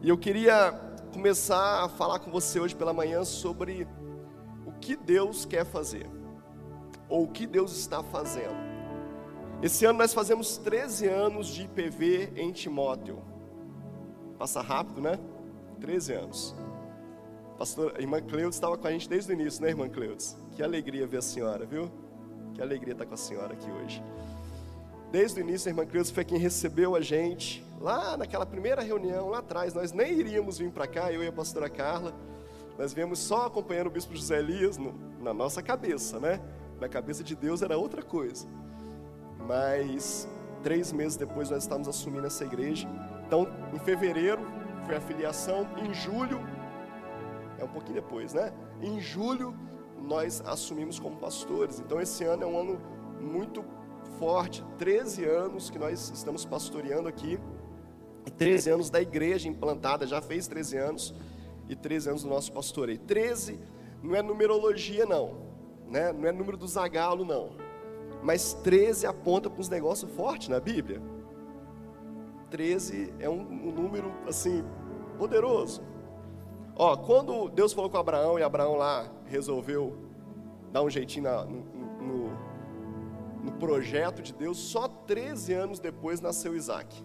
E eu queria começar a falar com você hoje pela manhã sobre o que Deus quer fazer, ou o que Deus está fazendo. Esse ano nós fazemos 13 anos de IPV em Timóteo. Passa rápido, né? 13 anos. Pastor, irmã Cleudes estava com a gente desde o início, né, irmã Cleudes? Que alegria ver a senhora, viu? Que alegria estar com a senhora aqui hoje. Desde o início, a irmã Cleudes foi quem recebeu a gente. Lá naquela primeira reunião, lá atrás, nós nem iríamos vir para cá, eu e a pastora Carla. Nós viemos só acompanhando o bispo José Elias no, na nossa cabeça, né? Na cabeça de Deus era outra coisa. Mas três meses depois nós estávamos assumindo essa igreja. Então, em fevereiro foi a filiação, em julho é um pouquinho depois, né? Em julho nós assumimos como pastores. Então esse ano é um ano muito forte, 13 anos que nós estamos pastoreando aqui. 13 anos da igreja implantada, já fez 13 anos, e 13 anos do nosso pastoreio. 13 não é numerologia, não, né? não é número do zagalo, não. Mas 13 aponta para uns negócios fortes na Bíblia. 13 é um, um número assim poderoso. Ó, quando Deus falou com Abraão e Abraão lá resolveu dar um jeitinho na, no, projeto de Deus, só 13 anos depois nasceu Isaac.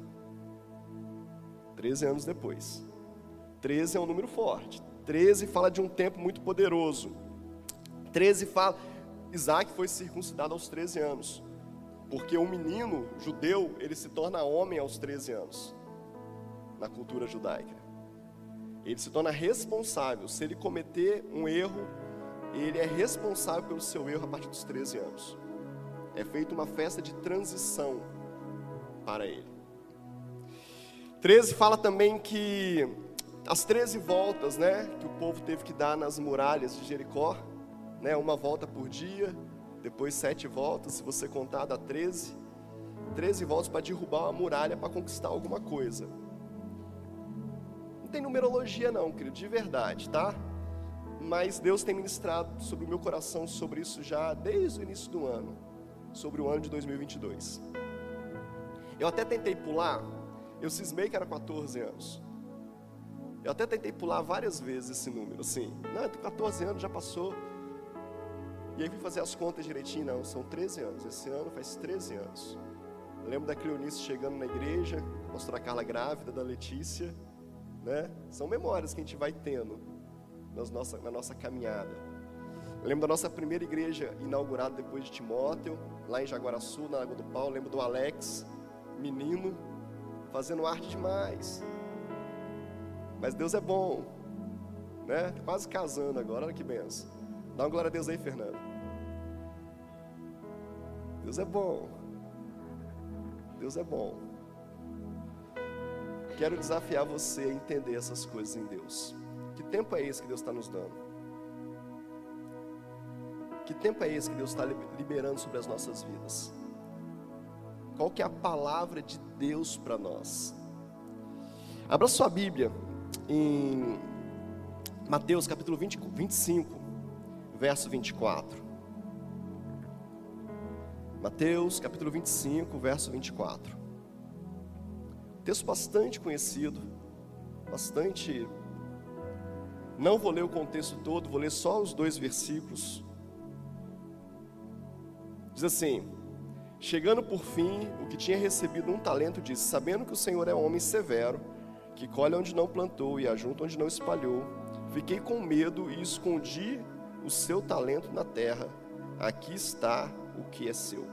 13 anos depois. 13 é um número forte. 13 fala de um tempo muito poderoso. 13 fala. Isaac foi circuncidado aos 13 anos. Porque o menino judeu, ele se torna homem aos 13 anos. Na cultura judaica. Ele se torna responsável. Se ele cometer um erro, ele é responsável pelo seu erro a partir dos 13 anos. É feita uma festa de transição para ele. 13 fala também que as 13 voltas, né, que o povo teve que dar nas muralhas de Jericó, né, uma volta por dia, depois sete voltas, se você contar dá 13. 13 voltas para derrubar uma muralha para conquistar alguma coisa tem numerologia não, querido, de verdade, tá? Mas Deus tem ministrado sobre o meu coração sobre isso já desde o início do ano, sobre o ano de 2022. Eu até tentei pular, eu cismei que era 14 anos. Eu até tentei pular várias vezes esse número, assim. Não, 14 anos já passou. E aí fui fazer as contas direitinho, não, são 13 anos. Esse ano faz 13 anos. Eu lembro da Cleonice chegando na igreja, mostrar a Carla grávida, da Letícia. Né? São memórias que a gente vai tendo nas nossa, na nossa caminhada. Eu lembro da nossa primeira igreja inaugurada depois de Timóteo, lá em Jaguaraçu, na Água do Pau. Lembro do Alex, menino, fazendo arte demais. Mas Deus é bom, né? Tá quase casando agora, olha que benção. Dá uma glória a Deus aí, Fernando. Deus é bom. Deus é bom. Quero desafiar você a entender essas coisas em Deus. Que tempo é esse que Deus está nos dando? Que tempo é esse que Deus está liberando sobre as nossas vidas? Qual que é a palavra de Deus para nós? Abra sua Bíblia em Mateus capítulo 20, 25, verso 24. Mateus capítulo 25, verso 24. Texto bastante conhecido, bastante. Não vou ler o contexto todo, vou ler só os dois versículos. Diz assim: Chegando por fim, o que tinha recebido um talento disse: Sabendo que o Senhor é homem severo, que colhe onde não plantou e ajunta onde não espalhou, fiquei com medo e escondi o seu talento na terra. Aqui está o que é seu.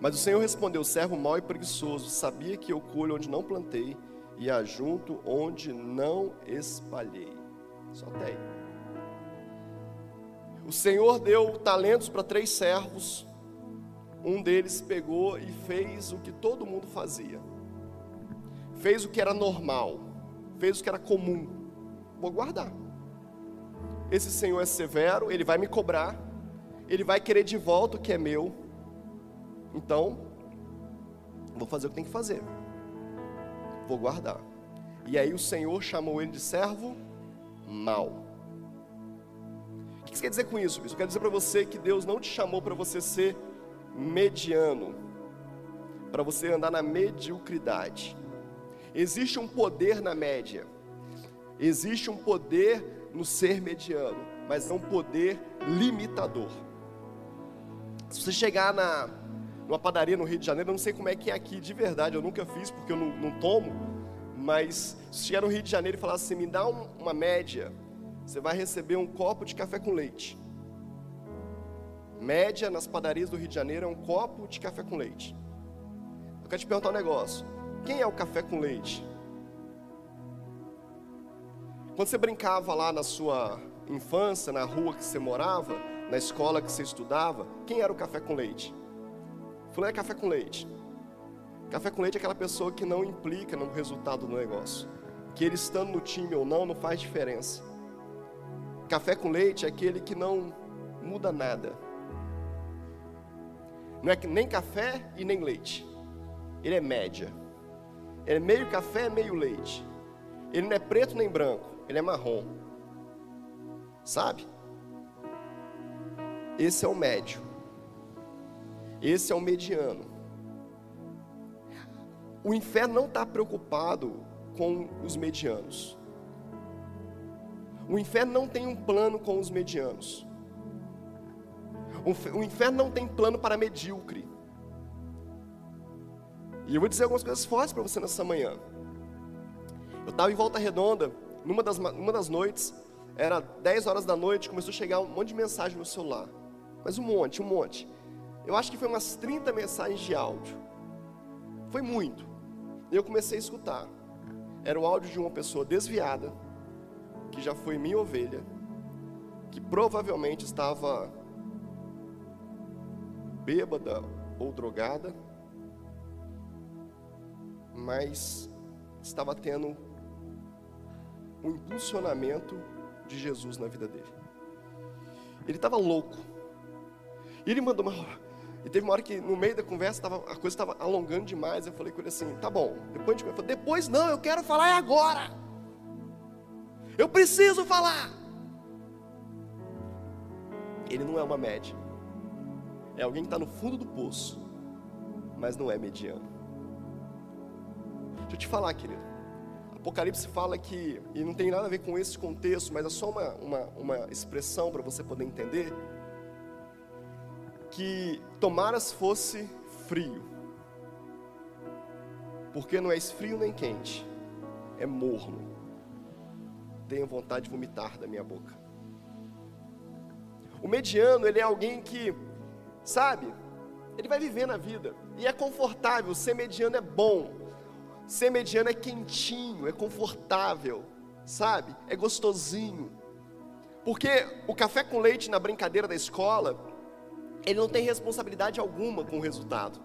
Mas o Senhor respondeu: servo mau e preguiçoso, sabia que eu colho onde não plantei e ajunto onde não espalhei. Só tem. O Senhor deu talentos para três servos. Um deles pegou e fez o que todo mundo fazia. Fez o que era normal, fez o que era comum. Vou guardar. Esse Senhor é severo, ele vai me cobrar, ele vai querer de volta o que é meu então, vou fazer o que tem que fazer. Vou guardar. E aí o Senhor chamou ele de servo mau. Você quer dizer com isso, bispo? Eu quero dizer para você que Deus não te chamou para você ser mediano, para você andar na mediocridade. existe um poder na média. Existe um poder no ser mediano, mas é um poder limitador. Se você chegar na, numa padaria no Rio de Janeiro, eu não sei como é que é aqui de verdade, eu nunca fiz porque eu não, não tomo, mas se chegar no Rio de Janeiro e falar assim, me dá um, uma média, você vai receber um copo de café com leite. Média nas padarias do Rio de Janeiro é um copo de café com leite. Eu quero te perguntar um negócio. Quem é o café com leite? Quando você brincava lá na sua infância, na rua que você morava, na escola que você estudava, quem era o café com leite? Falei, é café com leite. Café com leite é aquela pessoa que não implica no resultado do negócio. Que ele estando no time ou não, não faz diferença. Café com leite é aquele que não muda nada. Não é nem café e nem leite. Ele é média. Ele é meio café, meio leite. Ele não é preto nem branco, ele é marrom. Sabe? Esse é o médio. Esse é o mediano. O inferno não está preocupado com os medianos. O inferno não tem um plano com os medianos. O inferno não tem plano para medíocre. E eu vou dizer algumas coisas fortes para você nessa manhã. Eu estava em Volta Redonda, numa das, numa das noites, era 10 horas da noite, começou a chegar um monte de mensagem no celular. Mas um monte, um monte. Eu acho que foi umas 30 mensagens de áudio. Foi muito. E eu comecei a escutar. Era o áudio de uma pessoa desviada, que já foi minha ovelha, que provavelmente estava bêbada ou drogada, mas estava tendo um impulsionamento de Jesus na vida dele. Ele estava louco. E ele mandou uma. E teve uma hora que no meio da conversa tava, a coisa estava alongando demais. Eu falei com ele assim: tá bom, depois. Depois não, eu quero falar é agora. Eu preciso falar. Ele não é uma média. É alguém que está no fundo do poço, mas não é mediano. Deixa eu te falar, querido. Apocalipse fala que, e não tem nada a ver com esse contexto, mas é só uma, uma, uma expressão para você poder entender, que tomaras fosse frio, porque não és frio nem quente, é morno. Tenho vontade de vomitar da minha boca. O mediano, ele é alguém que, sabe, ele vai viver na vida, e é confortável, ser mediano é bom, Ser mediano é quentinho, é confortável, sabe? É gostosinho. Porque o café com leite na brincadeira da escola, ele não tem responsabilidade alguma com o resultado.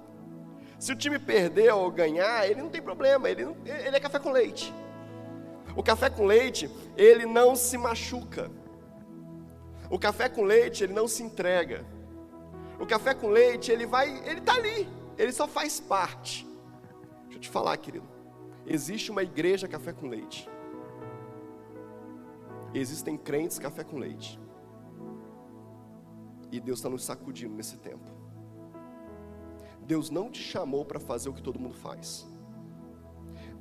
Se o time perder ou ganhar, ele não tem problema, ele, não, ele é café com leite. O café com leite, ele não se machuca. O café com leite, ele não se entrega. O café com leite, ele vai, ele está ali, ele só faz parte. Deixa eu te falar, querido. Existe uma igreja café com leite. Existem crentes café com leite. E Deus está nos sacudindo nesse tempo. Deus não te chamou para fazer o que todo mundo faz.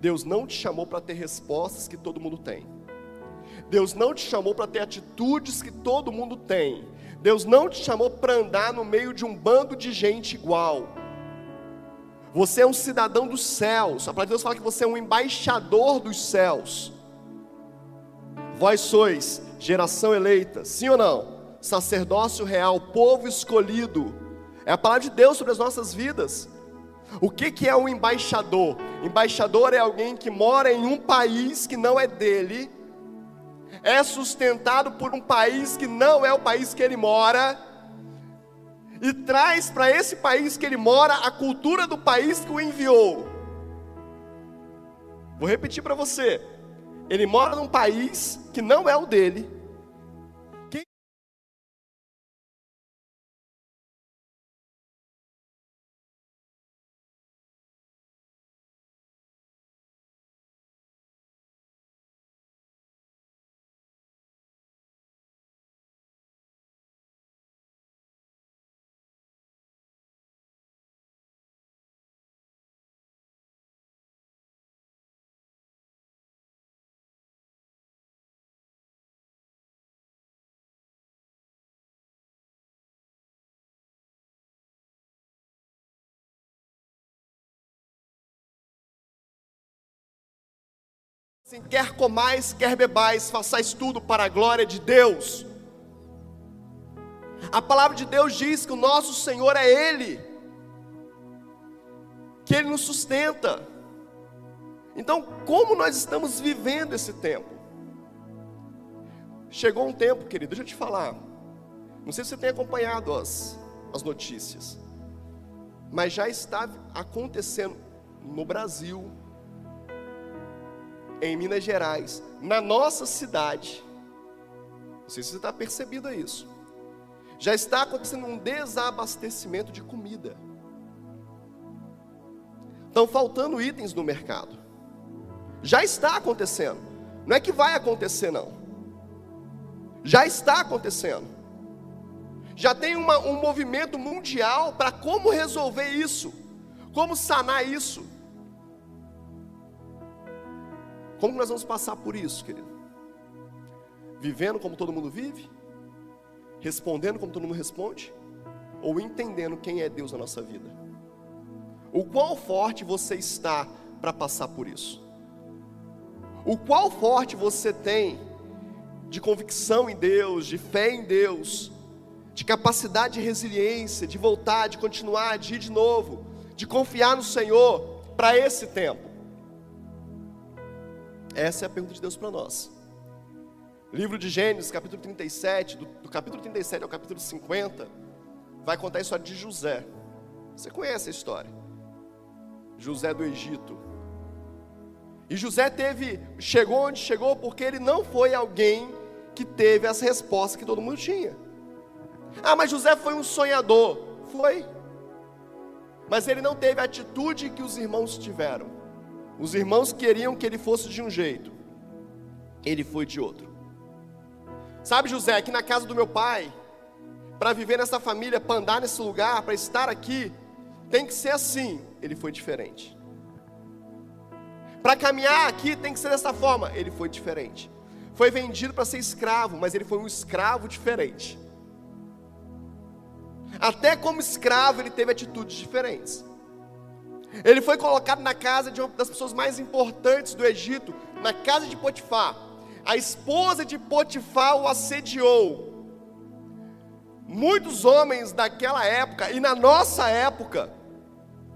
Deus não te chamou para ter respostas que todo mundo tem. Deus não te chamou para ter atitudes que todo mundo tem. Deus não te chamou para andar no meio de um bando de gente igual. Você é um cidadão dos céus. A palavra de Deus fala que você é um embaixador dos céus. Vós sois geração eleita, sim ou não? Sacerdócio real, povo escolhido. É a palavra de Deus sobre as nossas vidas. O que, que é um embaixador? Embaixador é alguém que mora em um país que não é dele, é sustentado por um país que não é o país que ele mora e traz para esse país que ele mora a cultura do país que o enviou. Vou repetir para você. Ele mora num país que não é o dele, assim, quer comais, quer bebais, façais tudo para a glória de Deus. A palavra de Deus diz que o nosso Senhor é Ele, que Ele nos sustenta. Então, como nós estamos vivendo esse tempo? Chegou um tempo, querido, deixa eu te falar. Não sei se você tem acompanhado as, as notícias, mas já está acontecendo no Brasil, em Minas Gerais, na nossa cidade. Não sei se você está percebendo isso. Já está acontecendo um desabastecimento de comida. Estão faltando itens no mercado. Já está acontecendo. Não é que vai acontecer, não. Já está acontecendo. Já tem uma, um movimento mundial para como resolver isso, como sanar isso. Como nós vamos passar por isso, querido? Vivendo como todo mundo vive? Respondendo como todo mundo responde? Ou entendendo quem é Deus na nossa vida? O quão forte você está para passar por isso? O qual forte você tem de convicção em Deus, de fé em Deus, de capacidade de resiliência, de voltar, de continuar, de ir de novo, de confiar no Senhor para esse tempo? Essa é a pergunta de Deus para nós. Livro de Gênesis, capítulo 37, do, do capítulo 37 ao capítulo 50, vai contar a história de José. Você conhece a história? José do Egito. E José teve, chegou onde chegou porque ele não foi alguém que teve as respostas que todo mundo tinha. Ah, mas José foi um sonhador. Foi. Mas ele não teve a atitude que os irmãos tiveram. Os irmãos queriam que ele fosse de um jeito, ele foi de outro. Sabe, José, aqui na casa do meu pai, para viver nessa família, para andar nesse lugar, para estar aqui, tem que ser assim. Ele foi diferente. Para caminhar aqui tem que ser dessa forma. Ele foi diferente. Foi vendido para ser escravo, mas ele foi um escravo diferente. Até como escravo ele teve atitudes diferentes. Ele foi colocado na casa de uma das pessoas mais importantes do Egito, na casa de Potifar. A esposa de Potifar o assediou. Muitos homens daquela época e na nossa época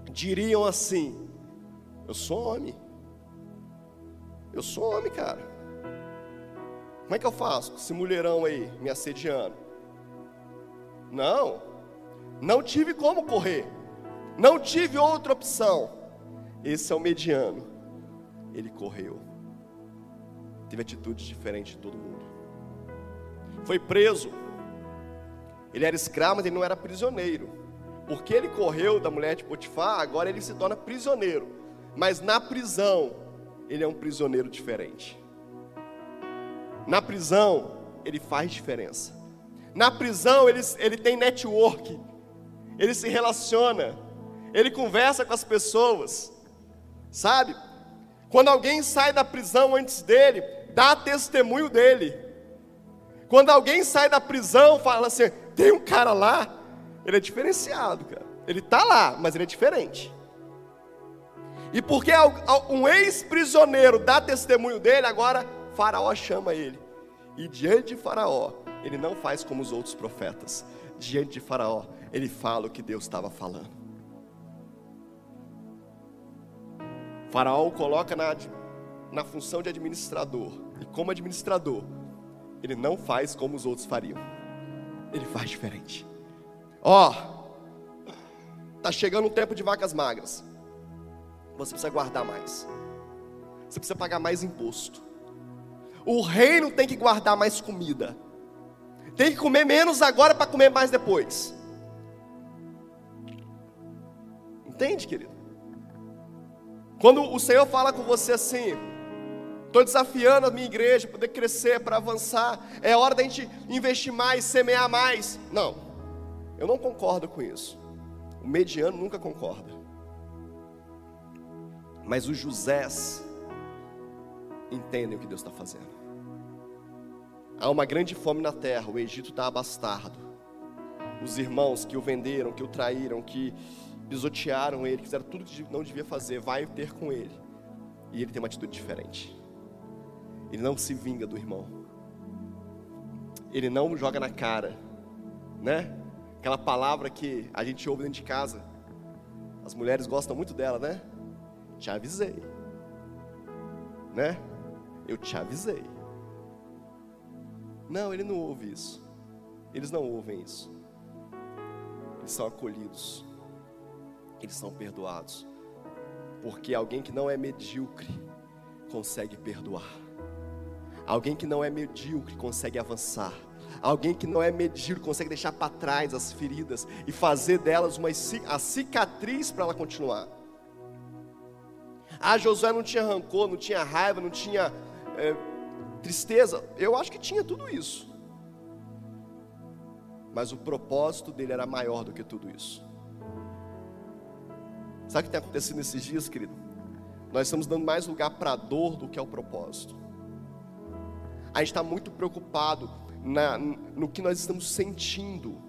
diriam assim: Eu sou homem. Eu sou homem, cara. Como é que eu faço com esse mulherão aí me assediando? Não, não tive como correr. Não tive outra opção. Esse é o mediano. Ele correu. Teve atitude diferente de todo mundo. Foi preso. Ele era escravo, mas ele não era prisioneiro. Porque ele correu da mulher de Potifar, agora ele se torna prisioneiro. Mas na prisão, ele é um prisioneiro diferente. Na prisão, ele faz diferença. Na prisão, ele, ele tem network. Ele se relaciona ele conversa com as pessoas, sabe? Quando alguém sai da prisão antes dele, dá testemunho dele. Quando alguém sai da prisão, fala assim: tem um cara lá, ele é diferenciado, cara. Ele está lá, mas ele é diferente. E porque um ex-prisioneiro dá testemunho dele, agora Faraó chama ele. E diante de Faraó, ele não faz como os outros profetas. Diante de Faraó, ele fala o que Deus estava falando. Faraó coloca na, na função de administrador. E como administrador, ele não faz como os outros fariam. Ele faz diferente. Ó, oh, tá chegando um tempo de vacas magras. Você precisa guardar mais. Você precisa pagar mais imposto. O reino tem que guardar mais comida. Tem que comer menos agora para comer mais depois. Entende, querido? Quando o Senhor fala com você assim, estou desafiando a minha igreja para poder crescer, para avançar, é hora da gente investir mais, semear mais. Não, eu não concordo com isso. O mediano nunca concorda. Mas os Josés entendem o que Deus está fazendo. Há uma grande fome na terra, o Egito está abastardo. Os irmãos que o venderam, que o traíram, que pisotearam ele, fizeram tudo que não devia fazer, vai ter com ele. E ele tem uma atitude diferente. Ele não se vinga do irmão. Ele não joga na cara, né? Aquela palavra que a gente ouve dentro de casa. As mulheres gostam muito dela, né? Te avisei. Né? Eu te avisei. Não, ele não ouve isso. Eles não ouvem isso. Eles são acolhidos. Eles são perdoados. Porque alguém que não é medíocre consegue perdoar. Alguém que não é medíocre consegue avançar. Alguém que não é medíocre consegue deixar para trás as feridas e fazer delas uma a cicatriz para ela continuar. Ah, Josué não tinha rancor, não tinha raiva, não tinha é, tristeza. Eu acho que tinha tudo isso. Mas o propósito dele era maior do que tudo isso. Sabe o que tem acontecido nesses dias, querido? Nós estamos dando mais lugar para a dor do que ao propósito. A gente está muito preocupado na, no que nós estamos sentindo,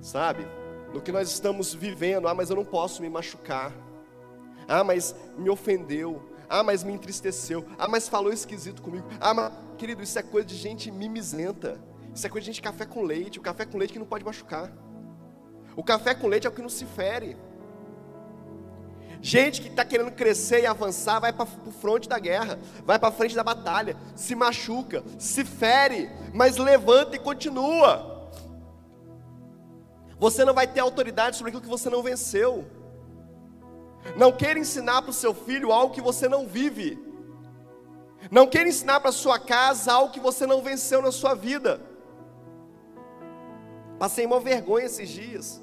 sabe? No que nós estamos vivendo. Ah, mas eu não posso me machucar. Ah, mas me ofendeu. Ah, mas me entristeceu. Ah, mas falou esquisito comigo. Ah, mas, querido, isso é coisa de gente mimizenta. Isso é coisa de gente café com leite. O café com leite que não pode machucar. O café com leite é o que não se fere. Gente que está querendo crescer e avançar, vai para o fronte da guerra, vai para a frente da batalha, se machuca, se fere, mas levanta e continua. Você não vai ter autoridade sobre aquilo que você não venceu. Não queira ensinar para o seu filho algo que você não vive. Não queira ensinar para sua casa algo que você não venceu na sua vida. Passei uma vergonha esses dias.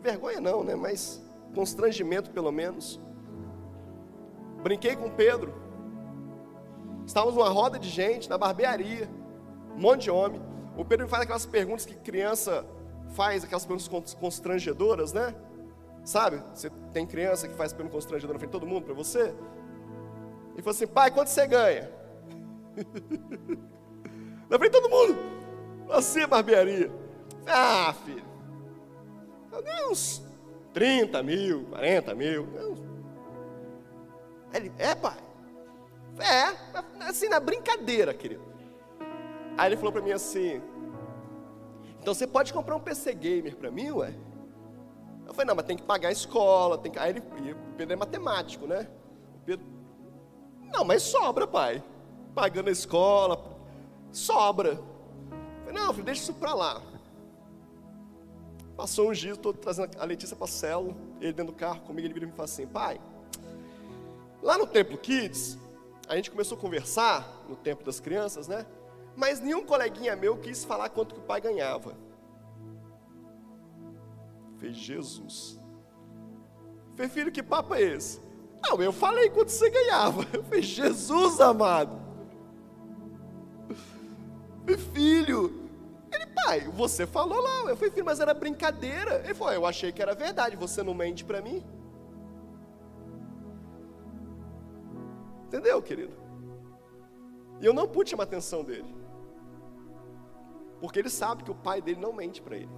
Vergonha não, né? Mas constrangimento pelo menos. Brinquei com Pedro. Estávamos numa roda de gente, na barbearia, um monte de homem. O Pedro me faz aquelas perguntas que criança faz, aquelas perguntas constrangedoras, né? Sabe? Você tem criança que faz pergunta constrangedora na frente de todo mundo para você? E falou assim: pai, quanto você ganha? na frente de todo mundo. Assim, barbearia. Ah, filho. Eu uns 30 mil, 40 mil. Ele, é, pai? É, assim, na brincadeira, querido. Aí ele falou para mim assim: Então você pode comprar um PC Gamer para mim, ué? Eu falei: Não, mas tem que pagar a escola. Tem que... Aí ele, o Pedro é matemático, né? O Pedro, não, mas sobra, pai. Pagando a escola, sobra. Eu falei: Não, filho, deixa isso para lá. Passou uns dias, estou trazendo a Letícia para a célula, ele dentro do carro comigo, ele vira e me fala assim, pai, lá no Templo Kids, a gente começou a conversar, no tempo das crianças, né? Mas nenhum coleguinha meu quis falar quanto que o pai ganhava. Fez Jesus. Falei, filho, que papo é esse? Não, eu falei quanto você ganhava. Eu falei, Jesus amado. Falei, filho, pai, você falou lá. Eu falei, filho, mas era brincadeira. Ele falou, eu achei que era verdade, você não mente para mim. Entendeu, querido? E eu não pude chamar a atenção dele. Porque ele sabe que o pai dele não mente para ele.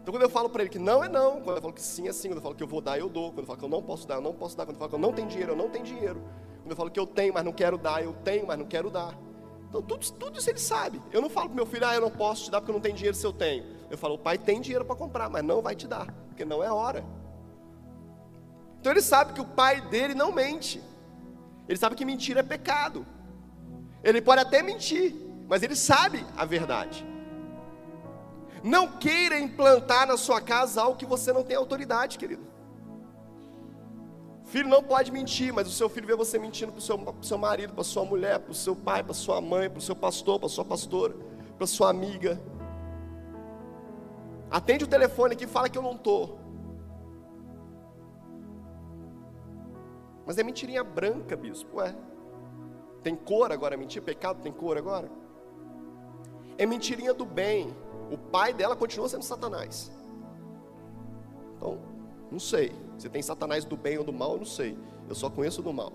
Então quando eu falo para ele que não é não, quando eu falo que sim é sim, quando eu falo que eu vou dar, eu dou, quando eu falo que eu não posso dar, eu não posso dar, quando eu falo que eu não tenho dinheiro, eu não tenho dinheiro. Quando eu falo que eu tenho, mas não quero dar, eu tenho, mas não quero dar. Então, tudo, tudo isso ele sabe. Eu não falo para meu filho, ah, eu não posso te dar porque eu não tenho dinheiro se eu tenho. Eu falo, o pai tem dinheiro para comprar, mas não vai te dar, porque não é hora. Então ele sabe que o pai dele não mente. Ele sabe que mentira é pecado. Ele pode até mentir, mas ele sabe a verdade. Não queira implantar na sua casa algo que você não tem autoridade, querido. Filho não pode mentir, mas o seu filho vê você mentindo para o seu, seu marido, para sua mulher, para o seu pai, para sua mãe, para o seu pastor, para sua pastora, para sua amiga. Atende o telefone aqui e fala que eu não estou. Mas é mentirinha branca, bispo, ué. Tem cor agora, mentir pecado tem cor agora? É mentirinha do bem. O pai dela continua sendo Satanás. Não sei. Se tem Satanás do bem ou do mal, eu não sei. Eu só conheço do mal.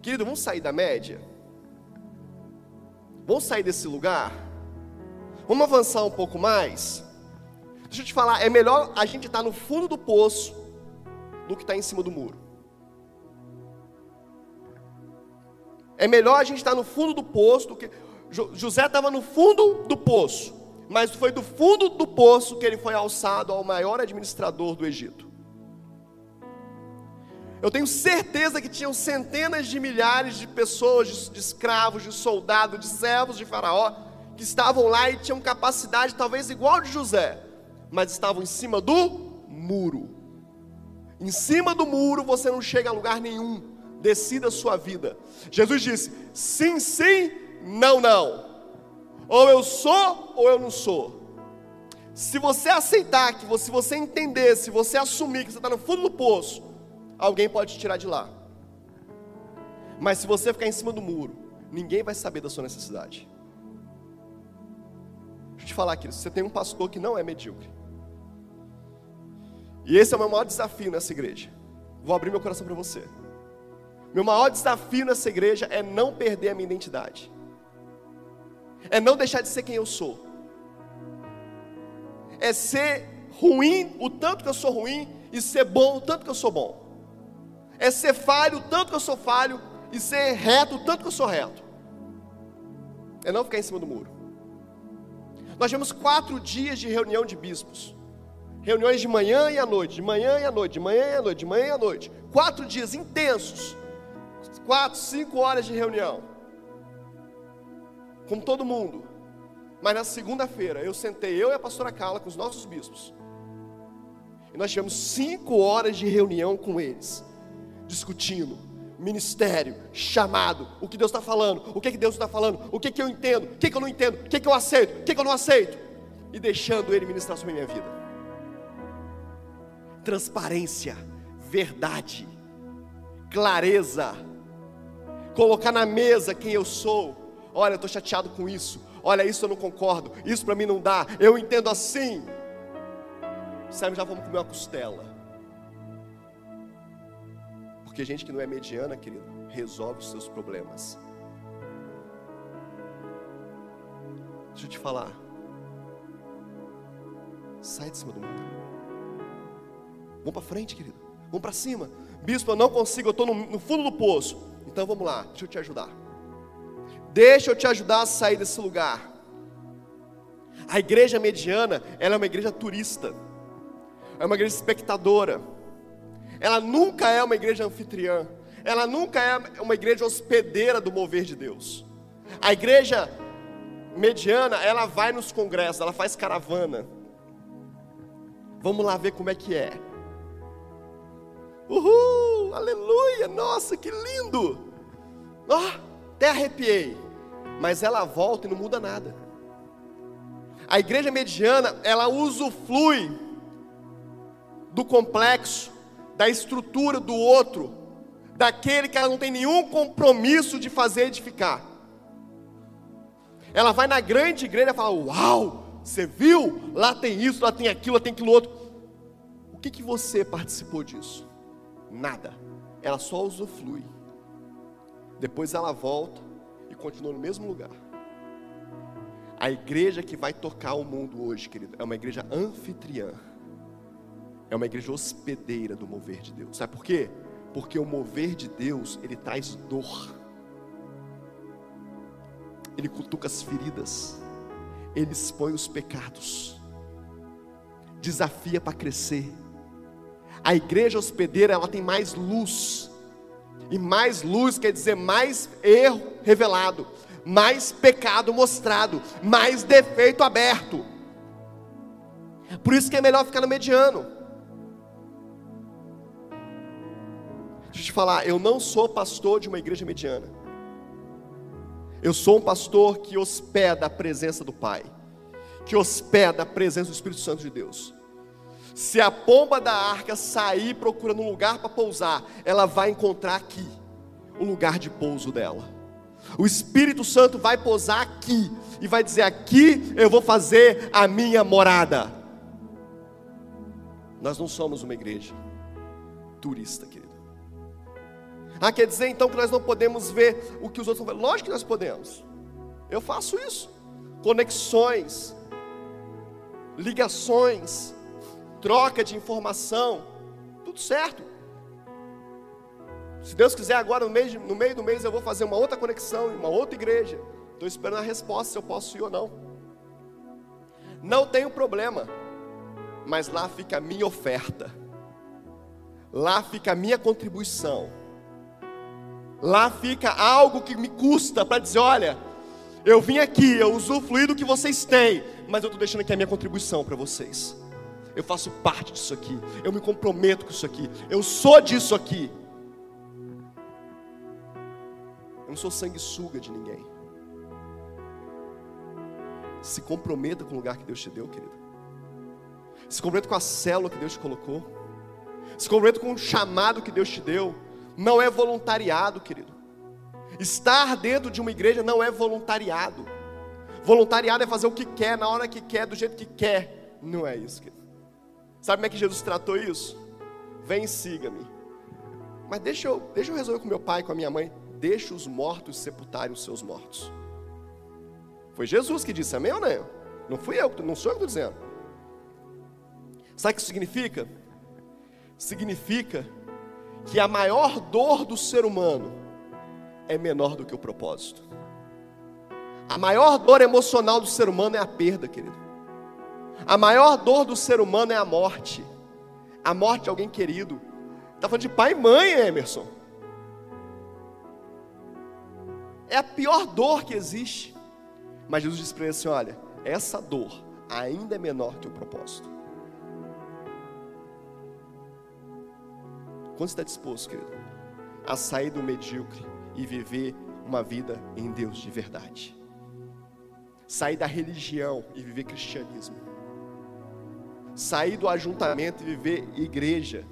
Querido, vamos sair da média? Vamos sair desse lugar? Vamos avançar um pouco mais? Deixa eu te falar, é melhor a gente estar no fundo do poço do que estar em cima do muro. É melhor a gente estar no fundo do poço do que. José estava no fundo do poço mas foi do fundo do poço que ele foi alçado ao maior administrador do Egito. Eu tenho certeza que tinham centenas de milhares de pessoas, de, de escravos, de soldados, de servos de Faraó, que estavam lá e tinham capacidade talvez igual de José, mas estavam em cima do muro. Em cima do muro você não chega a lugar nenhum. Decida a sua vida. Jesus disse: sim, sim, não, não. Ou eu sou ou eu não sou. Se você aceitar, que você, se você entender, se você assumir que você está no fundo do poço, alguém pode te tirar de lá. Mas se você ficar em cima do muro, ninguém vai saber da sua necessidade. Deixa eu te falar aqui, você tem um pastor que não é medíocre. E esse é o meu maior desafio nessa igreja. Vou abrir meu coração para você. Meu maior desafio nessa igreja é não perder a minha identidade. É não deixar de ser quem eu sou. É ser ruim o tanto que eu sou ruim e ser bom o tanto que eu sou bom. É ser falho o tanto que eu sou falho e ser reto o tanto que eu sou reto. É não ficar em cima do muro. Nós tivemos quatro dias de reunião de bispos. Reuniões de manhã e à noite, de manhã e à noite, de manhã e à noite, de manhã e à noite. Quatro dias intensos. Quatro, cinco horas de reunião. Com todo mundo. Mas na segunda-feira eu sentei, eu e a pastora Carla, com os nossos bispos. E nós tivemos cinco horas de reunião com eles, discutindo ministério, chamado, o que Deus está falando, o que, que Deus está falando, o que, que eu entendo, o que, que eu não entendo, o que, que eu aceito, o que, que eu não aceito, e deixando Ele ministrar sobre a minha vida transparência, verdade, clareza, colocar na mesa quem eu sou. Olha, eu estou chateado com isso. Olha, isso eu não concordo. Isso para mim não dá. Eu entendo assim. Sabe, já vamos comer uma costela. Porque gente que não é mediana, querido, resolve os seus problemas. Deixa eu te falar. Sai de cima do mundo. Vamos para frente, querido. Vamos para cima. Bispo, eu não consigo, eu estou no, no fundo do poço. Então vamos lá, deixa eu te ajudar. Deixa eu te ajudar a sair desse lugar. A igreja mediana, ela é uma igreja turista. É uma igreja espectadora. Ela nunca é uma igreja anfitriã. Ela nunca é uma igreja hospedeira do mover de Deus. A igreja mediana, ela vai nos congressos, ela faz caravana. Vamos lá ver como é que é. Uhul, aleluia, nossa, que lindo. Ó, oh, até arrepiei. Mas ela volta e não muda nada. A igreja mediana, ela usufrui do complexo, da estrutura do outro, daquele que ela não tem nenhum compromisso de fazer edificar. Ela vai na grande igreja e fala: Uau, você viu? Lá tem isso, lá tem aquilo, lá tem aquilo outro. O que, que você participou disso? Nada. Ela só usufrui. Depois ela volta continua no mesmo lugar. A igreja que vai tocar o mundo hoje, querido, é uma igreja anfitriã. É uma igreja hospedeira do mover de Deus. Sabe por quê? Porque o mover de Deus, ele traz dor. Ele cutuca as feridas. Ele expõe os pecados. Desafia para crescer a igreja hospedeira ela tem mais luz. E mais luz quer dizer mais erro revelado, mais pecado mostrado, mais defeito aberto. Por isso que é melhor ficar no mediano. Deixa eu te falar, eu não sou pastor de uma igreja mediana. Eu sou um pastor que hospeda a presença do Pai, que hospeda a presença do Espírito Santo de Deus. Se a pomba da arca sair procurando um lugar para pousar, ela vai encontrar aqui o lugar de pouso dela. O Espírito Santo vai pousar aqui e vai dizer: aqui eu vou fazer a minha morada. Nós não somos uma igreja turista, querido. Ah, quer dizer então que nós não podemos ver o que os outros estão? Lógico que nós podemos. Eu faço isso. Conexões, ligações, troca de informação, tudo certo. Se Deus quiser, agora no meio, no meio do mês eu vou fazer uma outra conexão em uma outra igreja. Estou esperando a resposta se eu posso ir ou não. Não tenho problema, mas lá fica a minha oferta, lá fica a minha contribuição, lá fica algo que me custa para dizer: olha, eu vim aqui, eu usufruí do que vocês têm, mas eu estou deixando aqui a minha contribuição para vocês. Eu faço parte disso aqui, eu me comprometo com isso aqui, eu sou disso aqui. Eu não sou sanguessuga de ninguém. Se comprometa com o lugar que Deus te deu, querido. Se comprometa com a célula que Deus te colocou. Se comprometa com o chamado que Deus te deu. Não é voluntariado, querido. Estar dentro de uma igreja não é voluntariado. Voluntariado é fazer o que quer, na hora que quer, do jeito que quer. Não é isso, querido. Sabe como é que Jesus tratou isso? Vem, siga-me. Mas deixa eu, deixa eu resolver com meu pai, com a minha mãe. Deixa os mortos sepultarem os seus mortos. Foi Jesus que disse, amém ou não? Não fui eu, não sou eu que estou dizendo. Sabe o que isso significa? Significa que a maior dor do ser humano é menor do que o propósito. A maior dor emocional do ser humano é a perda, querido. A maior dor do ser humano é a morte. A morte de alguém querido. Está falando de pai e mãe, Emerson. É a pior dor que existe. Mas Jesus disse para ele assim: olha, essa dor ainda é menor que o propósito. Quando está disposto, querido, a sair do medíocre e viver uma vida em Deus de verdade? Sair da religião e viver cristianismo. Sair do ajuntamento e viver igreja,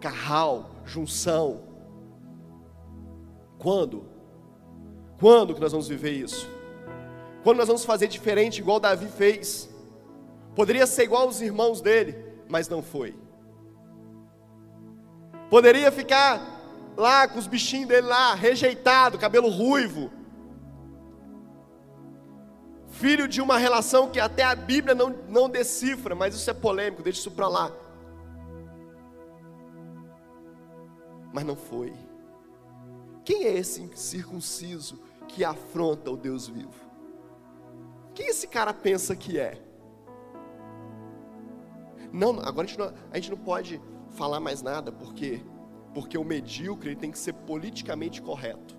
carral, junção. Quando? Quando que nós vamos viver isso? Quando nós vamos fazer diferente, igual Davi fez? Poderia ser igual os irmãos dele, mas não foi. Poderia ficar lá com os bichinhos dele lá, rejeitado, cabelo ruivo. Filho de uma relação que até a Bíblia não, não decifra, mas isso é polêmico, deixa isso para lá. Mas não foi. Quem é esse circunciso que afronta o Deus vivo? Quem esse cara pensa que é? Não, agora a gente não, a gente não pode falar mais nada, porque porque o medíocre tem que ser politicamente correto.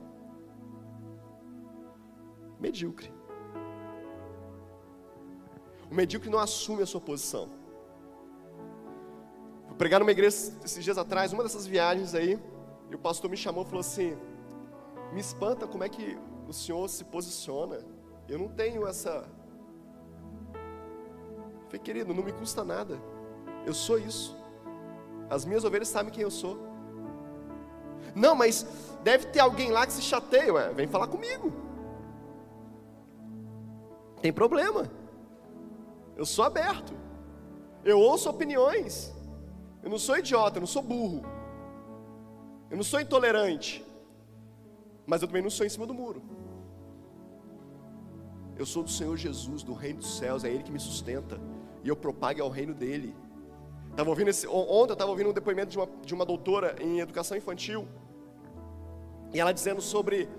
Medíocre. O medíocre não assume a sua posição. Fui pregar numa igreja esses dias atrás, uma dessas viagens aí, e o pastor me chamou e falou assim: Me espanta como é que o senhor se posiciona. Eu não tenho essa. Falei, querido, não me custa nada. Eu sou isso. As minhas ovelhas sabem quem eu sou. Não, mas deve ter alguém lá que se chateia. Ué, vem falar comigo. Tem problema. Eu sou aberto. Eu ouço opiniões. Eu não sou idiota, eu não sou burro. Eu não sou intolerante. Mas eu também não sou em cima do muro. Eu sou do Senhor Jesus, do reino dos céus, é Ele que me sustenta. E eu propago ao reino dele. Tava ouvindo esse, ontem eu estava ouvindo um depoimento de uma, de uma doutora em educação infantil. E ela dizendo sobre.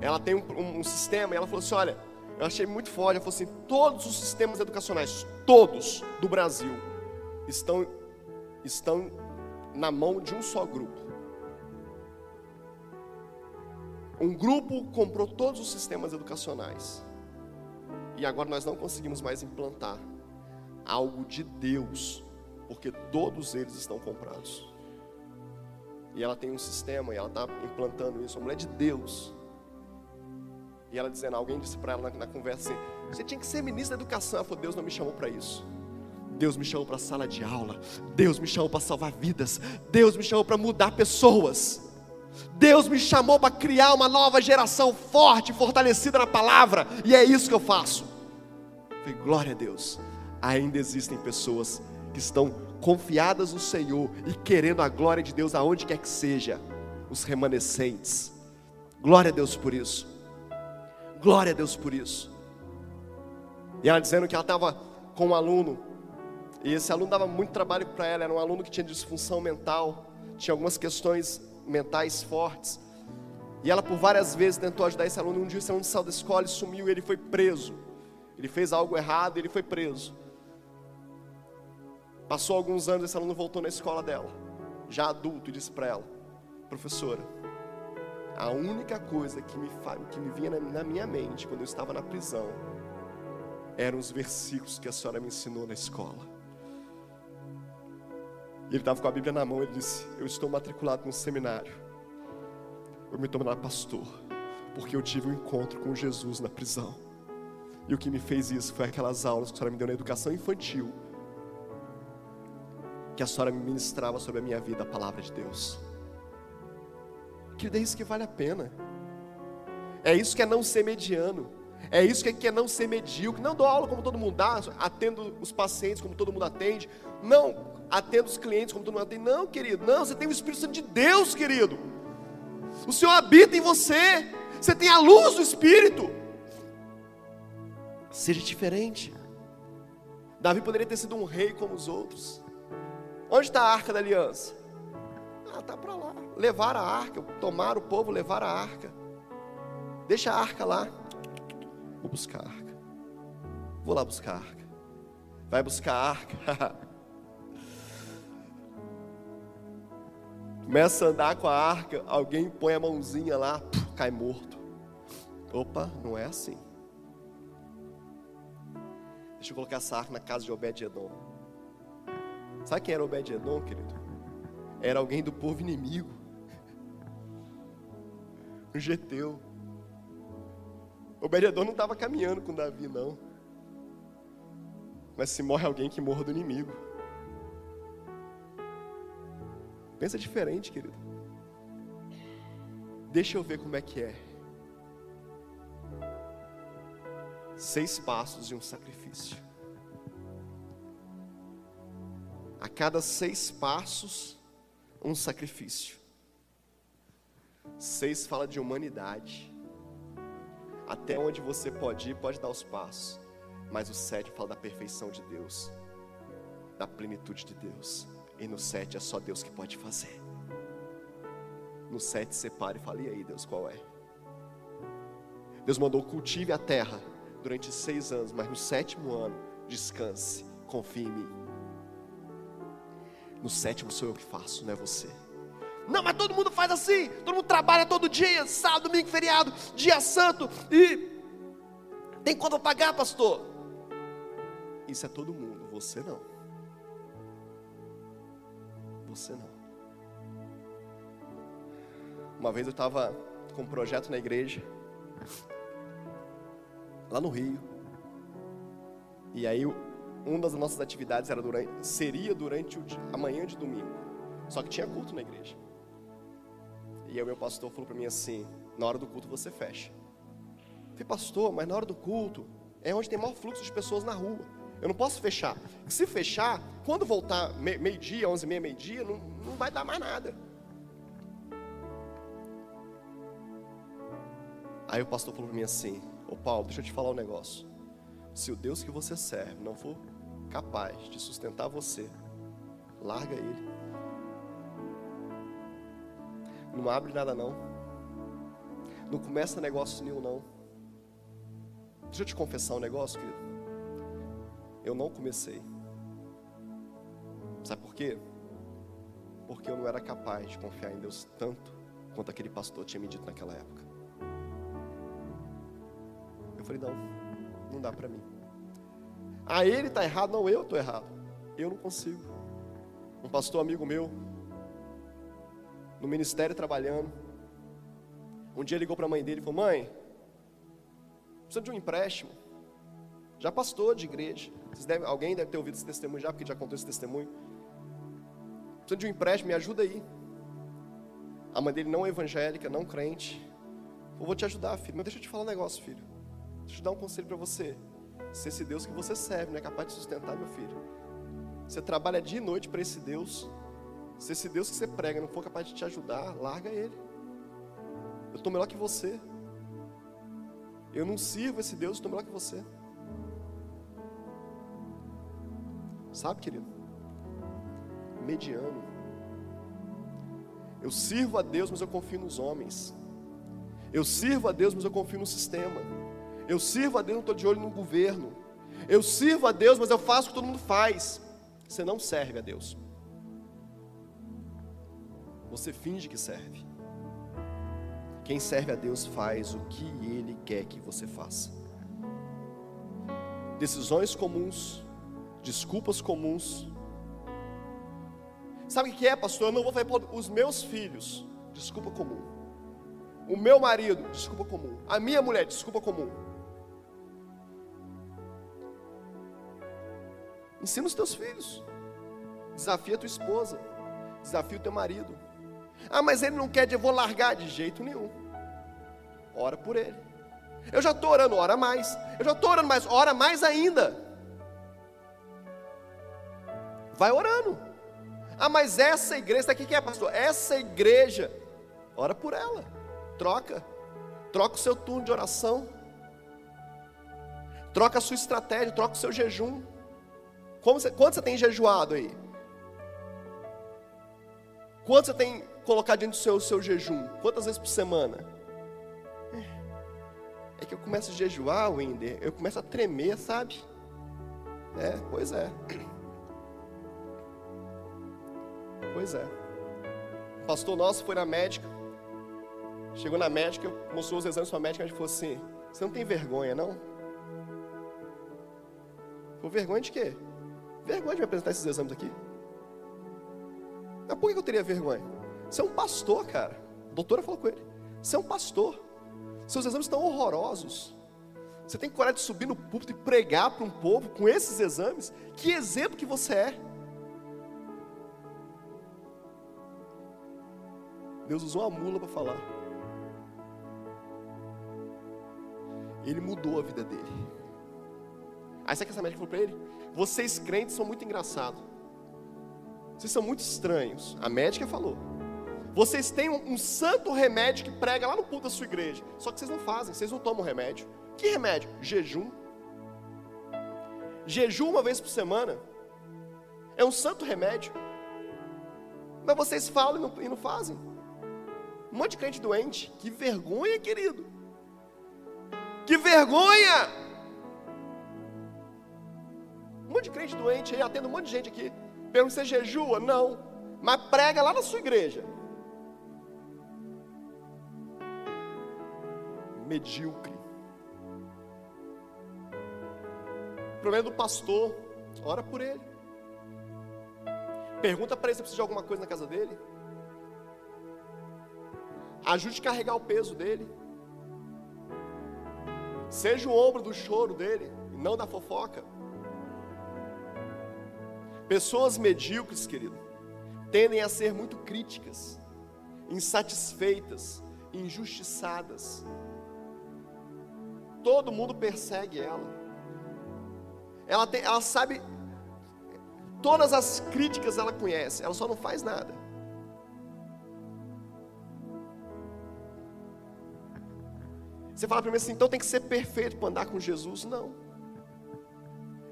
Ela tem um, um, um sistema, e ela falou assim: olha, eu achei muito forte. Ela falou assim: todos os sistemas educacionais, todos do Brasil, estão, estão na mão de um só grupo. Um grupo comprou todos os sistemas educacionais. E agora nós não conseguimos mais implantar algo de Deus, porque todos eles estão comprados. E ela tem um sistema e ela está implantando isso, uma mulher de Deus. E ela dizendo, alguém disse para ela na, na, conversa assim: você tinha que ser ministra da educação. Ela falou: Deus não me chamou para isso. Deus me chamou para a sala de aula. Deus me chamou para salvar vidas. Deus me chamou para mudar pessoas. Deus me chamou para criar uma nova geração forte, fortalecida na palavra, e é isso que eu faço. Falei, glória a Deus. Ainda existem pessoas que estão confiadas no Senhor e querendo a glória de Deus aonde quer que seja, os remanescentes. Glória a Deus por isso. Glória a Deus por isso. E ela dizendo que ela estava com um aluno, e esse aluno dava muito trabalho para ela, era um aluno que tinha disfunção mental, tinha algumas questões mentais fortes. E ela por várias vezes tentou ajudar esse aluno. Um dia esse aluno saiu da escola e sumiu e ele foi preso. Ele fez algo errado e ele foi preso. Passou alguns anos, esse aluno voltou na escola dela, já adulto, e disse para ela: Professora, a única coisa que me, que me vinha na, minha mente quando eu estava na prisão eram os versículos que a senhora me ensinou na escola. E ele estava com a Bíblia na mão, ele disse: Eu estou matriculado no seminário. Eu me tornei pastor, porque eu tive um encontro com Jesus na prisão. E o que me fez isso foi aquelas aulas que a senhora me deu na educação infantil, que a senhora me ministrava sobre a minha vida, a palavra de Deus. Que é isso que vale a pena. É isso que é não ser mediano. É isso que é não ser medíocre. Não dou aula como todo mundo dá, atendo os pacientes como todo mundo atende. Não atendo os clientes como todo mundo atende. Não, querido. Não, você tem o Espírito Santo de Deus, querido. O Senhor habita em você. Você tem a luz do Espírito. Seja diferente. Davi poderia ter sido um rei como os outros. Onde está a arca da aliança? Ah, está para lá. Levar a arca, tomar o povo, levar a arca. Deixa a arca lá. Vou buscar a arca. Vou lá buscar a arca. Vai buscar a arca. Começa a andar com a arca, alguém põe a mãozinha lá, cai morto. Opa, não é assim. Deixa eu colocar essa arca na casa de Obed-Edom. Sabe quem era Obed-Edom, querido? Era alguém do povo inimigo. Um geteu. Obed-Edom não estava caminhando com Davi, não. Mas se morre alguém que morra do inimigo. Pensa diferente, querido. Deixa eu ver como é que é. Seis passos de um sacrifício. A cada seis passos, um sacrifício. Seis fala de humanidade. Até onde você pode ir, pode dar os passos. Mas o sete fala da perfeição de Deus, da plenitude de Deus. E no sete é só Deus que pode fazer. No sete separe e fale, e aí Deus, qual é? Deus mandou cultive a terra durante seis anos, mas no sétimo ano, descanse, confie em mim. No sétimo sou eu que faço, não é você. Não, mas todo mundo faz assim, todo mundo trabalha todo dia, sábado, domingo, feriado, dia santo, e tem para pagar, pastor. Isso é todo mundo, você não você não. Uma vez eu estava com um projeto na igreja, lá no Rio. E aí, uma das nossas atividades era durante, seria durante o, a manhã de domingo. Só que tinha culto na igreja. E aí, o meu pastor falou para mim assim: na hora do culto você fecha. Eu falei, pastor, mas na hora do culto é onde tem maior fluxo de pessoas na rua. Eu não posso fechar. Se fechar, quando voltar meio-dia, onze e meia, meio-dia, não, não vai dar mais nada. Aí o pastor falou para mim assim: Ô Paulo, deixa eu te falar um negócio. Se o Deus que você serve não for capaz de sustentar você, larga ele. Não abre nada não. Não começa negócio nenhum não. Deixa eu te confessar um negócio, querido. Eu não comecei. Sabe por quê? Porque eu não era capaz de confiar em Deus tanto quanto aquele pastor tinha me dito naquela época. Falei, não, não dá para mim. Ah, ele está errado, não, eu estou errado. Eu não consigo. Um pastor amigo meu, no ministério trabalhando, um dia ligou para a mãe dele e falou: Mãe, precisa de um empréstimo. Já pastor de igreja. Devem, alguém deve ter ouvido esse testemunho já, porque já contou esse testemunho. Precisa de um empréstimo, me ajuda aí. A mãe dele não é evangélica, não crente. Eu vou te ajudar, filho. Mas deixa eu te falar um negócio, filho. Deixa eu dar um conselho para você. Se esse Deus que você serve não é capaz de sustentar, meu filho. Você trabalha dia e noite para esse Deus. Se esse Deus que você prega não for capaz de te ajudar, larga ele. Eu estou melhor que você. Eu não sirvo esse Deus, estou melhor que você. Sabe, querido? Mediano. Eu sirvo a Deus, mas eu confio nos homens. Eu sirvo a Deus, mas eu confio no sistema. Eu sirvo a Deus, não estou de olho no governo. Eu sirvo a Deus, mas eu faço o que todo mundo faz. Você não serve a Deus. Você finge que serve. Quem serve a Deus faz o que Ele quer que você faça. Decisões comuns, desculpas comuns. Sabe o que é, pastor? Eu não vou fazer para os meus filhos, desculpa comum. O meu marido, desculpa comum. A minha mulher, desculpa comum. Ensina os teus filhos. Desafia a tua esposa. Desafia o teu marido. Ah, mas ele não quer, eu vou largar de jeito nenhum. Ora por ele. Eu já estou orando, ora mais. Eu já estou orando mais, ora mais ainda. Vai orando. Ah, mas essa igreja, aqui quem é pastor? Essa igreja, ora por ela. Troca. Troca o seu turno de oração. Troca a sua estratégia, troca o seu jejum. Como você, quanto você tem jejuado aí? Quanto você tem colocado dentro do seu, seu jejum? Quantas vezes por semana? É, é que eu começo a jejuar, Winder, eu começo a tremer, sabe? É, pois é. Pois é. O pastor nosso foi na médica. Chegou na médica, mostrou os exames para a médica, gente falou assim: Você não tem vergonha, não? Por vergonha de quê? Vergonha de me apresentar esses exames aqui. Mas por que eu teria vergonha? Você é um pastor, cara. A doutora falou com ele. Você é um pastor. Seus exames estão horrorosos. Você tem coragem de subir no púlpito e pregar para um povo com esses exames? Que exemplo que você é. Deus usou uma mula para falar. Ele mudou a vida dele. Aí sabe que essa médica falou para ele? Vocês crentes são muito engraçados. Vocês são muito estranhos. A médica falou. Vocês têm um, um, santo remédio que prega lá no púlpito da sua igreja. Só que vocês não fazem, vocês não tomam remédio. Que remédio? Jejum. Jejum uma vez por semana. É um santo remédio. Mas vocês falam e não, e não fazem. Um monte de crente doente. Que vergonha, querido. Que vergonha! Monte de crente doente aí, atendo um monte de gente aqui. Pergunta se jejua? Não. Mas prega lá na sua igreja. Medíocre. O problema é do pastor. Ora por ele. Pergunta para ele se precisa de alguma coisa na casa dele. Ajude a carregar o peso dele. Seja o ombro do choro dele, não da fofoca. Pessoas medíocres, querido, tendem a ser muito críticas, insatisfeitas, injustiçadas. Todo mundo persegue ela. Ela, tem, ela sabe, todas as críticas ela conhece, ela só não faz nada. Você fala para mim assim, então tem que ser perfeito para andar com Jesus? Não.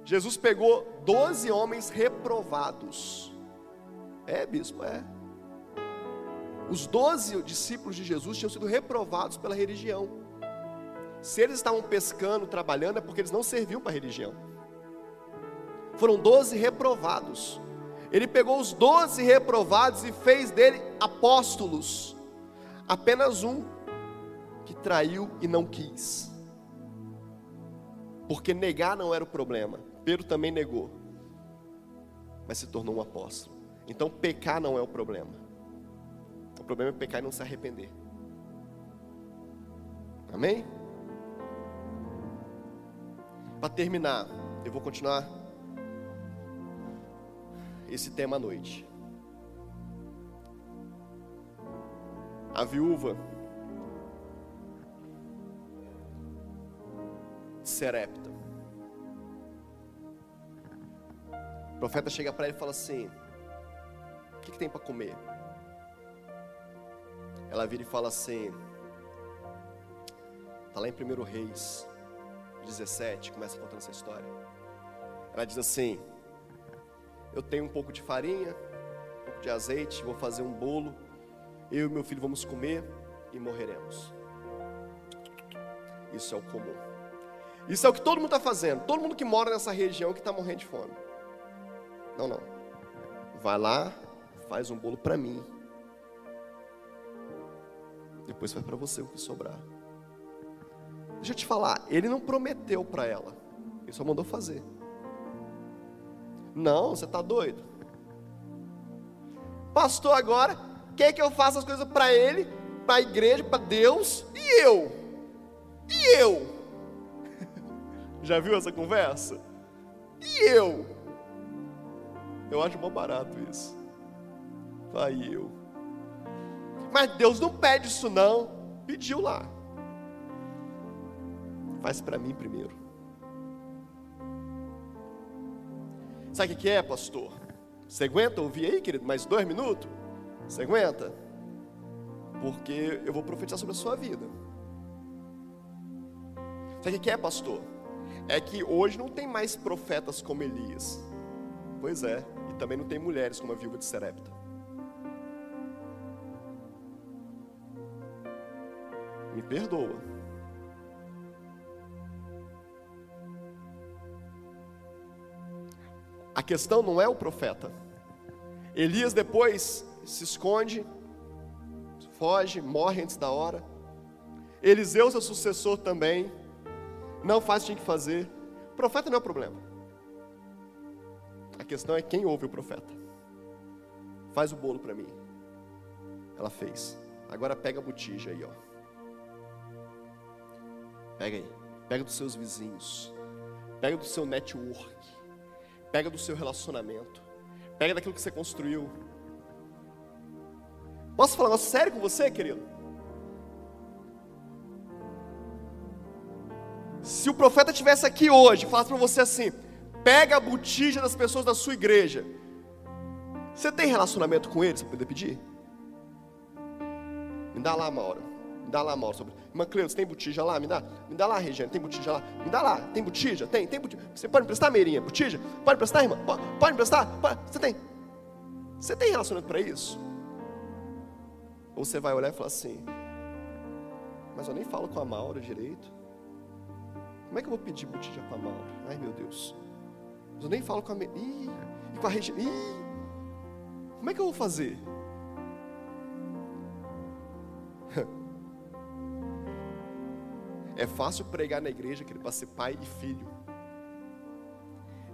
Jesus pegou doze homens reprovados. É, bispo, é. Os doze discípulos de Jesus tinham sido reprovados pela religião. Se eles estavam pescando, trabalhando, é porque eles não serviam para a religião. Foram doze reprovados. Ele pegou os doze reprovados e fez dele apóstolos. Apenas um que traiu e não quis. Porque negar não era o problema. Pedro também negou, mas se tornou um apóstolo. Então, pecar não é o problema. O problema é pecar e não se arrepender. Amém? Para terminar, eu vou continuar esse tema à noite. A viúva Serepta. O profeta chega para ele e fala assim: O que, que tem para comer? Ela vira e fala assim: Está lá em 1 Reis 17, começa contando essa história. Ela diz assim: Eu tenho um pouco de farinha, um pouco de azeite, vou fazer um bolo. eu e meu filho vamos comer e morreremos. Isso é o comum. Isso é o que todo mundo está fazendo. Todo mundo que mora nessa região que está morrendo de fome. Não, não. Vai lá, faz um bolo para mim. Depois vai para você o que sobrar. Deixa eu te falar, ele não prometeu para ela. Ele só mandou fazer. Não, você está doido. Pastor, agora, quer que eu faça as coisas para ele, para a igreja, para Deus, e eu? E eu? Já viu essa conversa? E eu? Eu acho bom barato isso. Vai eu. Mas Deus não pede isso não. Pediu lá. Faz para mim primeiro. Sabe o que é, pastor? Você aguenta ouvir aí, querido? Mais dois minutos? Você aguenta? Porque eu vou profetizar sobre a sua vida. Sabe o que é, pastor? É que hoje não tem mais profetas como Elias. Pois é, e também não tem mulheres como a viúva de Serepta. Me perdoa. A questão não é o profeta. Elias depois se esconde, foge, morre antes da hora. Eliseu, seu sucessor também, não faz o que tinha que fazer. Profeta não é o problema. A questão é quem ouve o profeta. Faz o bolo para mim. Ela fez. Agora pega a botija aí, ó. Pega aí. Pega dos seus vizinhos. Pega do seu network. Pega do seu relacionamento. Pega daquilo que você construiu. Posso falar um sério com você, querido? Se o profeta estivesse aqui hoje e falasse para você assim: pega a botija das pessoas da sua igreja. Você tem relacionamento com eles para poder pedir? Me dá lá, Mauro. Me dá lá, Mauro. Sobre... Irmã Cleusa, tem botija lá? Me dá. Me dá lá, Regiane, tem botija lá? Me dá lá. Tem botija? Tem, tem botija. Você pode emprestar, Meirinha? Botija? Pode emprestar, irmã? Pode, pode emprestar? Pode. Você tem. Você tem relacionamento para isso? Ou você vai olhar e falar assim: Mas eu nem falo com a Maura direito. Como é que eu vou pedir botija para a Maura? Ai, meu Deus. Eu nem falo com a. Ih, e com a Regiane. Ih, como é que eu vou fazer? É fácil pregar na igreja, querido, para ser pai e filho.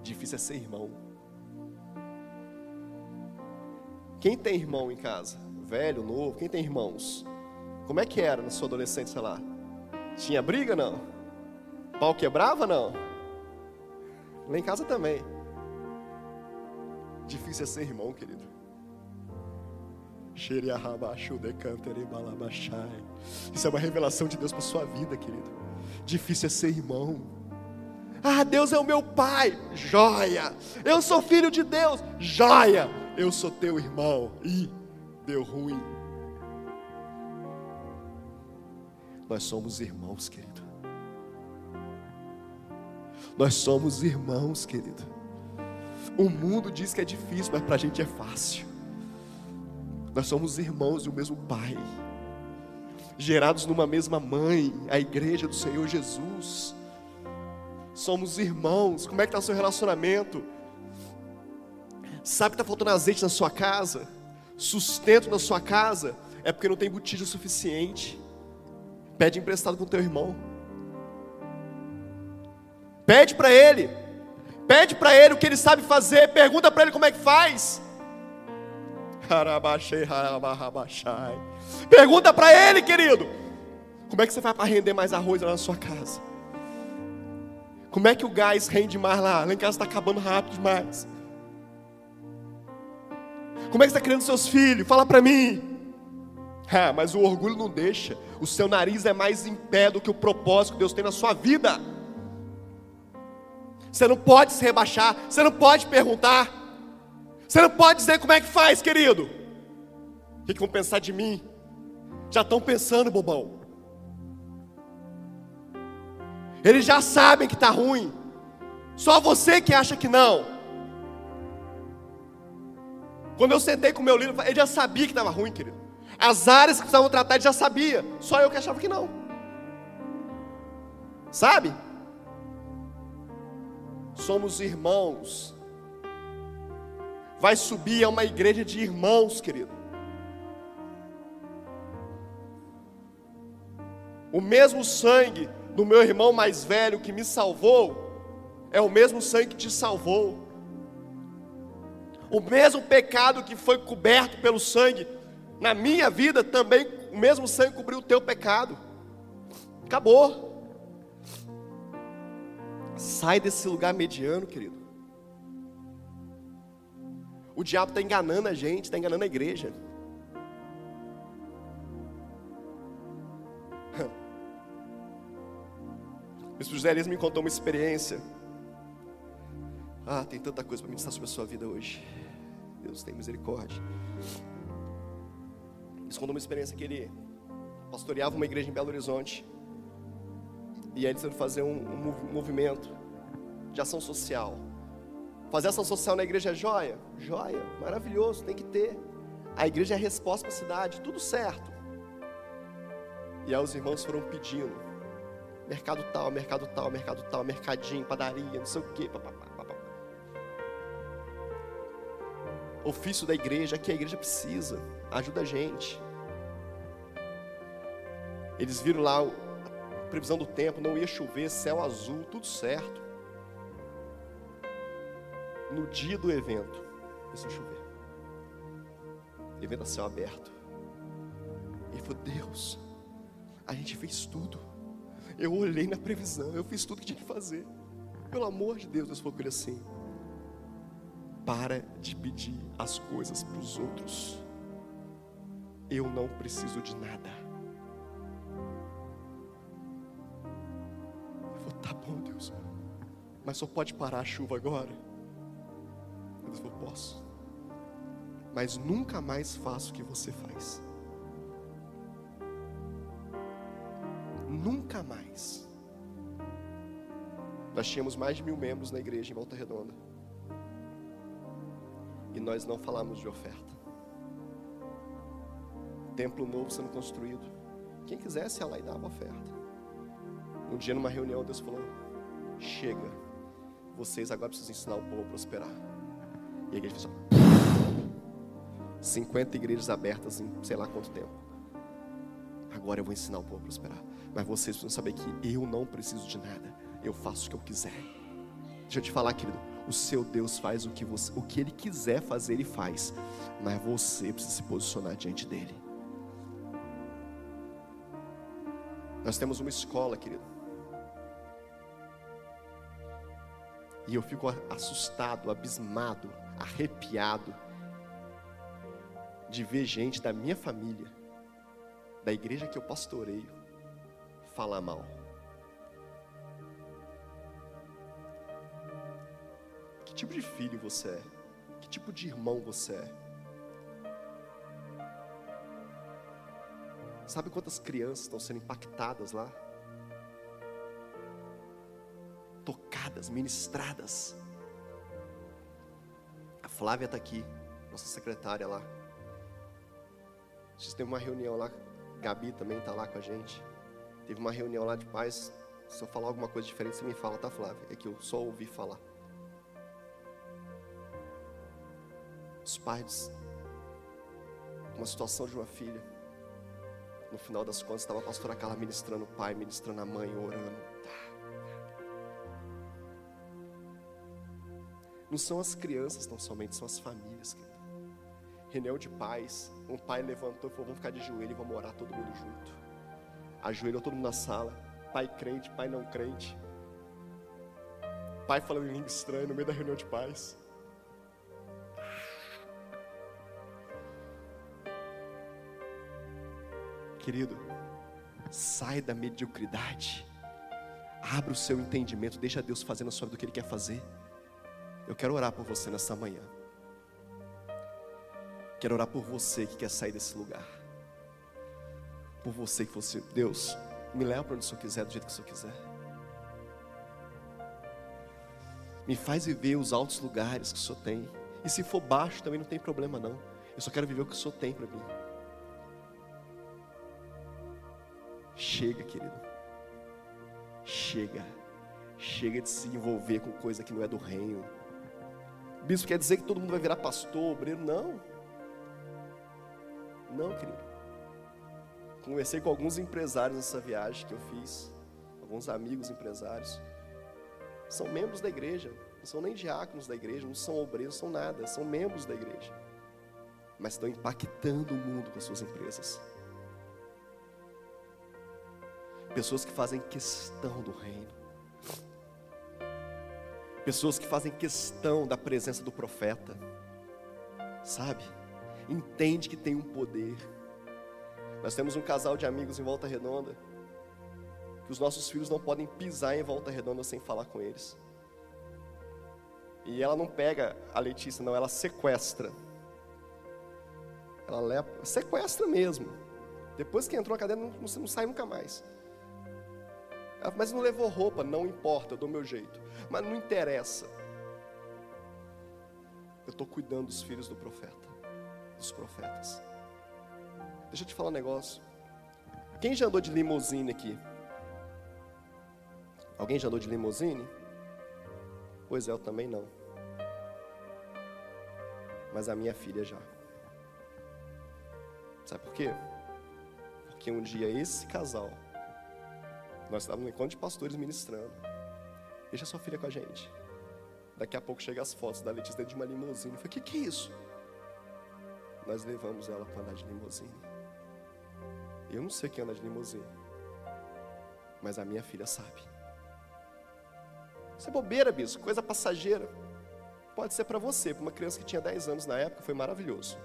Difícil é ser irmão. Quem tem irmão em casa? Velho, novo? Quem tem irmãos? Como é que era na sua adolescência lá? Tinha briga não? Pau quebrava não? Lá em casa também. Difícil é ser irmão, querido. Isso é uma revelação de Deus para sua vida, querido. Difícil é ser irmão. Ah, Deus é o meu pai, joia. Eu sou filho de Deus, joia. Eu sou teu irmão. Ih, deu ruim. Nós somos irmãos, querido. Nós somos irmãos, querido. O mundo diz que é difícil, mas para a gente é fácil. Nós somos irmãos do mesmo Pai, gerados numa mesma mãe, a igreja do Senhor Jesus. Somos irmãos. Como é que está o seu relacionamento? Sabe que está faltando azeite na sua casa? Sustento na sua casa? É porque não tem botija suficiente. Pede emprestado com teu irmão. Pede para ele. Pede para ele o que ele sabe fazer. Pergunta para ele como é que faz. Pergunta para ele, querido. Como é que você vai para render mais arroz lá na sua casa? Como é que o gás rende mais lá? Lá em casa está acabando rápido demais. Como é que você está criando seus filhos? Fala para mim. Ah, mas o orgulho não deixa. O seu nariz é mais em pé do que o propósito que Deus tem na sua vida. Você não pode se rebaixar. Você não pode perguntar. Você não pode dizer como é que faz, querido. O que, vão pensar de mim? Já estão pensando, bobão. Eles já sabem que está ruim. Só você que acha que não. Quando eu sentei com o meu líder, ele já sabia que estava ruim, querido. As áreas que precisavam tratar ele já sabia, só eu que achava que não. Sabe? Somos irmãos. Vai subir a uma igreja de irmãos, querido. O mesmo sangue do meu irmão mais velho que me salvou, é o mesmo sangue que te salvou. O mesmo pecado que foi coberto pelo sangue na minha vida, também o mesmo sangue cobriu o teu pecado. Acabou. Sai desse lugar mediano, querido. O diabo está enganando a gente, está enganando a igreja. Bispo José Elias me contou uma experiência. Ah, tem tanta coisa para ministrar sobre a sua vida hoje. Deus tem misericórdia. Ele contou uma experiência que ele pastoreava uma igreja em Belo Horizonte. E aí ele precisou fazer um, um movimento de ação social. Fazer ação social na igreja é joia? Joia, maravilhoso, tem que ter. A igreja é a resposta para a cidade, tudo certo. E aí os irmãos foram pedindo mercado tal, mercado tal, mercado tal, mercadinho, padaria, não sei o quê. Papapá. Ofício da igreja, que a igreja precisa, ajuda a gente. Eles viram lá previsão do tempo, não ia chover, céu azul, tudo certo. No dia do evento, começou a chover. Evento a céu aberto. E falou: Deus, a gente fez tudo. Eu olhei na previsão, eu fiz tudo que tinha que fazer. Pelo amor de Deus, Deus falou com ele assim: para de pedir as coisas para os outros. Eu não preciso de nada. Mas só pode parar a chuva agora? Deus falou, posso. Mas nunca mais faço o que você faz. Nunca mais. Nós tínhamos mais de mil membros na igreja em Volta Redonda. E nós não falamos de oferta. Templo novo sendo construído. Quem quisesse ia lá e dava oferta. Um dia numa reunião Deus falou: Chega, vocês agora precisam ensinar o povo a prosperar. E a igreja fez assim, 50 igrejas abertas em sei lá quanto tempo. Agora eu vou ensinar o povo a prosperar. Mas vocês precisam saber que eu não preciso de nada. Eu faço o que eu quiser. Deixa eu te falar, querido. O seu Deus faz o que, você, o que Ele quiser fazer, Ele faz. Mas você precisa se posicionar diante dEle. Nós temos uma escola, querido. E eu fico assustado, abismado, arrepiado de ver gente da minha família, da igreja que eu pastoreio, falar mal. Que tipo de filho você é? Que tipo de irmão você é? Sabe quantas crianças estão sendo impactadas lá? Tocadas, ministradas. A Flávia está aqui, nossa secretária lá. A gente teve uma reunião lá, Gabi também está lá com a gente. Teve uma reunião lá de paz. Se eu falar alguma coisa diferente, você me fala, tá, Flávia? É que eu só ouvi falar. Os pais, uma situação de uma filha. No final das contas, estava a pastora Carla ministrando o pai, ministrando a mãe, orando. Não são as crianças tão somente, são as famílias. Querido. Reunião de pais, um pai levantou e falou: vamos ficar de joelho e vamos orar todo mundo junto. Ajoelhou todo mundo na sala. Pai crente, pai não crente. Pai falando em língua estranha no meio da reunião de pais. Querido, sai da mediocridade. Abra o seu entendimento, deixa Deus fazer na sua vida o que Ele quer fazer. Eu quero orar por você nessa manhã. Quero orar por você que quer sair desse lugar por você que fosse Deus, me leva para onde o Senhor quiser, do jeito que o Senhor quiser. Me faz viver os altos lugares que o Senhor tem. E se for baixo também não tem problema não. Eu só quero viver o que o Senhor tem para mim. Chega, querido. Chega. Chega de se envolver com coisa que não é do reino. Bispo quer dizer que todo mundo vai virar pastor, obreiro? Não. Não, querido. Conversei com alguns empresários nessa viagem que eu fiz, alguns amigos empresários. São membros da igreja, não são nem diáconos da igreja, não são obreiros, não são nada, são membros da igreja. Mas estão impactando o mundo com as suas empresas. Pessoas que fazem questão do reino. Pessoas que fazem questão da presença do profeta. Sabe? Entende que tem um poder. Nós temos um casal de amigos em Volta Redonda. Que os nossos filhos não podem pisar em Volta Redonda sem falar com eles. E ela não pega a Letícia, não, ela sequestra. Ela leva, sequestra mesmo. Depois que entrou na cadeia, não, não sai nunca mais. Ela, mas não levou roupa, não importa, eu dou meu jeito. Mas não interessa. Eu estou cuidando dos filhos do profeta, dos profetas. Deixa eu te falar um negócio. Quem já andou de limusine aqui? Alguém já andou de limusine? Pois é, eu também não. Mas a minha filha já. Sabe por quê? Porque um dia esse casal nós estávamos no encontro de pastores ministrando. Deixa sua filha com a gente. Daqui a pouco chegam as fotos da Letícia dentro de uma limusine. Eu falei, o que, que é isso? Nós levamos ela para andar de limusine. Eu não sei quem anda de limusine. Mas a minha filha sabe. Isso é bobeira, bispo, coisa passageira. Pode ser para você, para uma criança que tinha 10 anos na época, foi maravilhoso.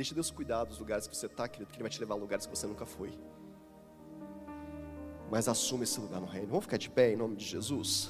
Deixa Deus cuidar dos lugares que você está, querido, que Ele vai te levar a lugares que você nunca foi. Mas assume esse lugar no reino. Vamos ficar de pé em nome de Jesus?